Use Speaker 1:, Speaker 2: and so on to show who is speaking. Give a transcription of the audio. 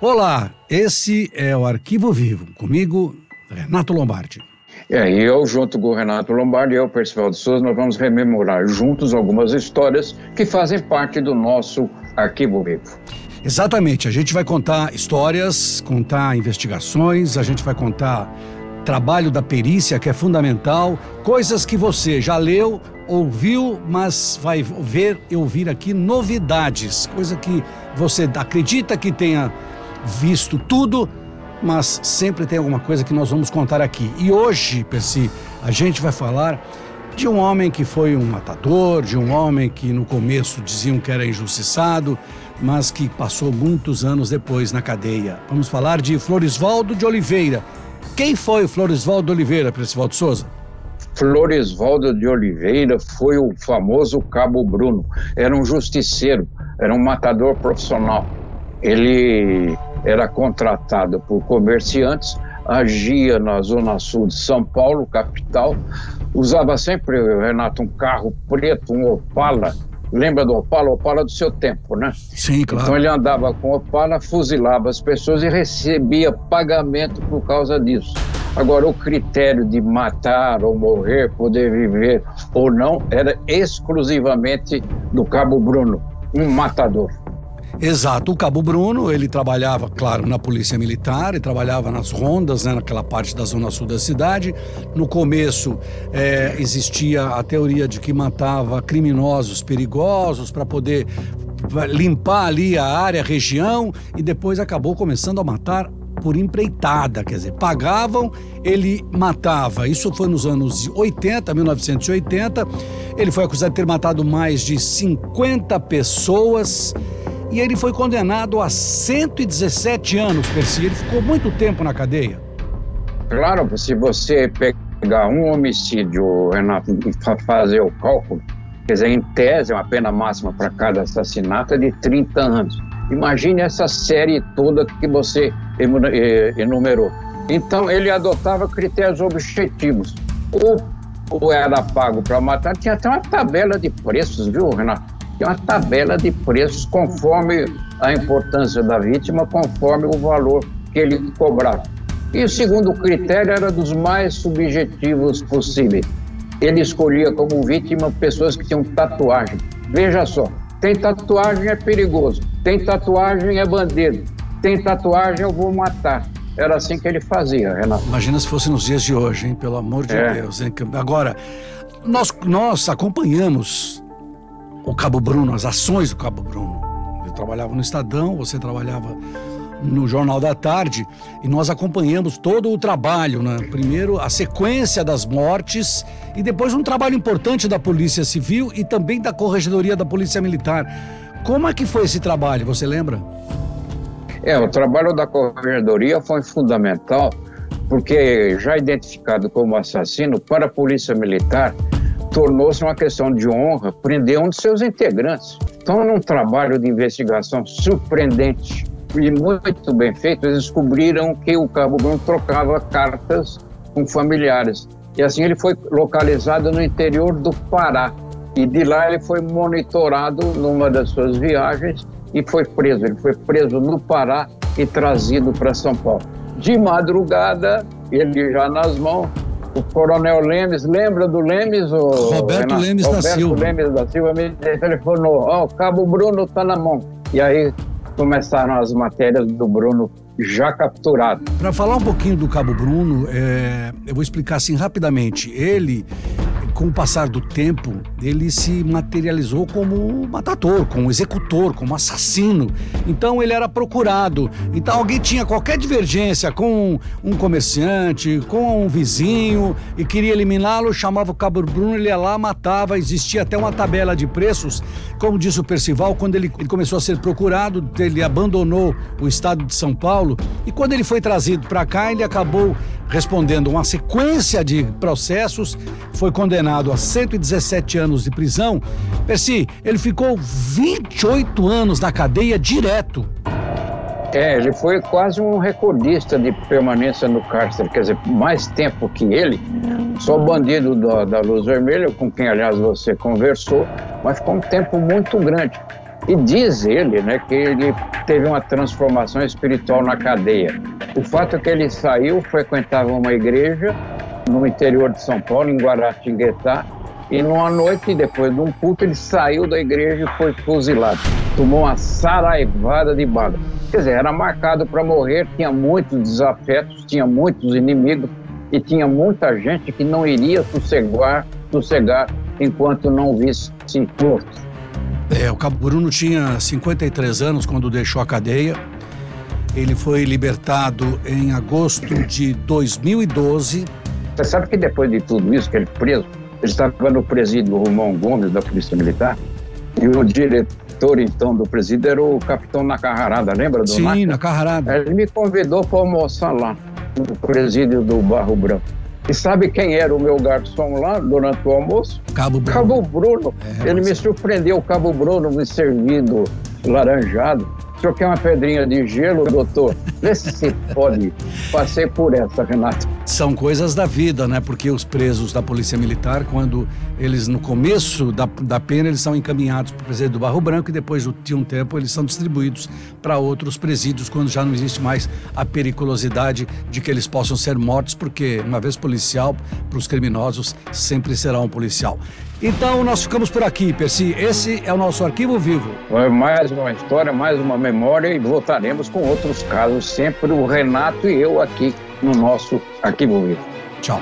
Speaker 1: Olá, esse é o Arquivo Vivo. Comigo, Renato Lombardi.
Speaker 2: É, e eu, junto com o Renato Lombardi e eu, Percival de Souza, nós vamos rememorar juntos algumas histórias que fazem parte do nosso Arquivo Vivo.
Speaker 1: Exatamente, a gente vai contar histórias, contar investigações, a gente vai contar trabalho da perícia, que é fundamental, coisas que você já leu, ouviu, mas vai ver e ouvir aqui novidades, coisa que você acredita que tenha visto tudo, mas sempre tem alguma coisa que nós vamos contar aqui. E hoje, Percy, a gente vai falar de um homem que foi um matador, de um homem que no começo diziam que era injustiçado, mas que passou muitos anos depois na cadeia. Vamos falar de Floresvaldo de Oliveira, quem foi o Floresvaldo Oliveira, Percival de Souza?
Speaker 2: Floresvaldo de Oliveira foi o famoso Cabo Bruno. Era um justiceiro, era um matador profissional. Ele era contratado por comerciantes, agia na zona sul de São Paulo, capital. Usava sempre, Renato, um carro preto, um Opala, Lembra do Opala? Opala do seu tempo, né?
Speaker 1: Sim, claro.
Speaker 2: Então ele andava com Opala, fuzilava as pessoas e recebia pagamento por causa disso. Agora, o critério de matar ou morrer, poder viver ou não, era exclusivamente do Cabo Bruno, um matador.
Speaker 1: Exato. O Cabo Bruno, ele trabalhava, claro, na polícia militar, e trabalhava nas rondas, né, naquela parte da zona sul da cidade. No começo é, existia a teoria de que matava criminosos perigosos para poder limpar ali a área, a região, e depois acabou começando a matar por empreitada, quer dizer, pagavam, ele matava. Isso foi nos anos 80, 1980. Ele foi acusado de ter matado mais de 50 pessoas e ele foi condenado a 117 anos, Percy. Ele ficou muito tempo na cadeia.
Speaker 2: Claro, se você pegar um homicídio, Renato, e fazer o cálculo, quer dizer, em tese, uma pena máxima para cada assassinato é de 30 anos. Imagine essa série toda que você eh, enumerou. Então, ele adotava critérios objetivos. Ou era pago para matar, tinha até uma tabela de preços, viu, Renato? Que é uma tabela de preços conforme a importância da vítima, conforme o valor que ele cobrava. E o segundo critério era dos mais subjetivos possíveis. Ele escolhia como vítima pessoas que tinham tatuagem. Veja só, tem tatuagem é perigoso, tem tatuagem é bandido, tem tatuagem eu vou matar. Era assim que ele fazia, Renato.
Speaker 1: Imagina se fosse nos dias de hoje, hein? Pelo amor de é. Deus. Hein? Agora, nós, nós acompanhamos o Cabo Bruno, as ações do Cabo Bruno. Eu trabalhava no Estadão, você trabalhava no Jornal da Tarde e nós acompanhamos todo o trabalho, né? Primeiro a sequência das mortes e depois um trabalho importante da Polícia Civil e também da Corregedoria da Polícia Militar. Como é que foi esse trabalho, você lembra?
Speaker 2: É, o trabalho da Corregedoria foi fundamental porque já identificado como assassino para a Polícia Militar, tornou-se uma questão de honra prender um de seus integrantes. Então, num trabalho de investigação surpreendente e muito bem feito, eles descobriram que o Cabo Bruno trocava cartas com familiares. E assim ele foi localizado no interior do Pará. E de lá ele foi monitorado numa das suas viagens e foi preso. Ele foi preso no Pará e trazido para São Paulo. De madrugada, ele já nas mãos, o Coronel Lemes, lembra do Lemes? O
Speaker 1: Roberto Renato? Lemes Roberto da Silva.
Speaker 2: Lemes da Silva me telefonou, ó, oh, o Cabo Bruno está na mão. E aí começaram as matérias do Bruno já capturado.
Speaker 1: Para falar um pouquinho do Cabo Bruno, é, eu vou explicar assim rapidamente. Ele com o passar do tempo, ele se materializou como matador, como executor, como assassino. Então ele era procurado. Então alguém tinha qualquer divergência com um comerciante, com um vizinho e queria eliminá-lo, chamava o Cabo Bruno, ele ia lá, matava. Existia até uma tabela de preços. Como disse o Percival, quando ele, ele começou a ser procurado, ele abandonou o estado de São Paulo e quando ele foi trazido para cá, ele acabou respondendo uma sequência de processos, foi condenado a 117 anos de prisão. Percy, ele ficou 28 anos na cadeia direto.
Speaker 2: É, ele foi quase um recordista de permanência no cárcere, quer dizer, mais tempo que ele. Só bandido da, da Luz Vermelha, com quem, aliás, você conversou, mas ficou um tempo muito grande. E diz ele né, que ele teve uma transformação espiritual na cadeia. O fato é que ele saiu, frequentava uma igreja no interior de São Paulo, em Guaratinguetá, e numa noite, depois de um culto, ele saiu da igreja e foi fuzilado. Tomou uma saraivada de bala. Quer dizer, era marcado para morrer, tinha muitos desafetos, tinha muitos inimigos e tinha muita gente que não iria sossegar, sossegar enquanto não visse morto.
Speaker 1: É, o Cabo Bruno tinha 53 anos quando deixou a cadeia. Ele foi libertado em agosto de 2012.
Speaker 2: Você sabe que depois de tudo isso, que ele preso, ele estava no presídio Romão Gomes, da Polícia Militar, e o diretor, então, do presídio era o capitão Nacarrarada, lembra do
Speaker 1: Sim, Nacarrarada.
Speaker 2: Ele me convidou para almoçar lá, no presídio do Barro Branco. E sabe quem era o meu garçom lá durante o almoço?
Speaker 1: Cabo Bruno.
Speaker 2: Cabo Bruno. É, Ele mas... me surpreendeu, o Cabo Bruno me servindo laranjado. Quer uma pedrinha de gelo, doutor? Vê se pode. Passei por essa, Renato.
Speaker 1: São coisas da vida, né? Porque os presos da Polícia Militar, quando eles, no começo da, da pena, eles são encaminhados para o presídio do Barro Branco e depois de um tempo eles são distribuídos para outros presídios, quando já não existe mais a periculosidade de que eles possam ser mortos, porque, uma vez policial, para os criminosos, sempre será um policial. Então, nós ficamos por aqui, Percy. Esse é o nosso arquivo vivo.
Speaker 2: Foi mais uma história, mais uma memória e voltaremos com outros casos, sempre o Renato e eu aqui no nosso arquivo vivo.
Speaker 1: Tchau.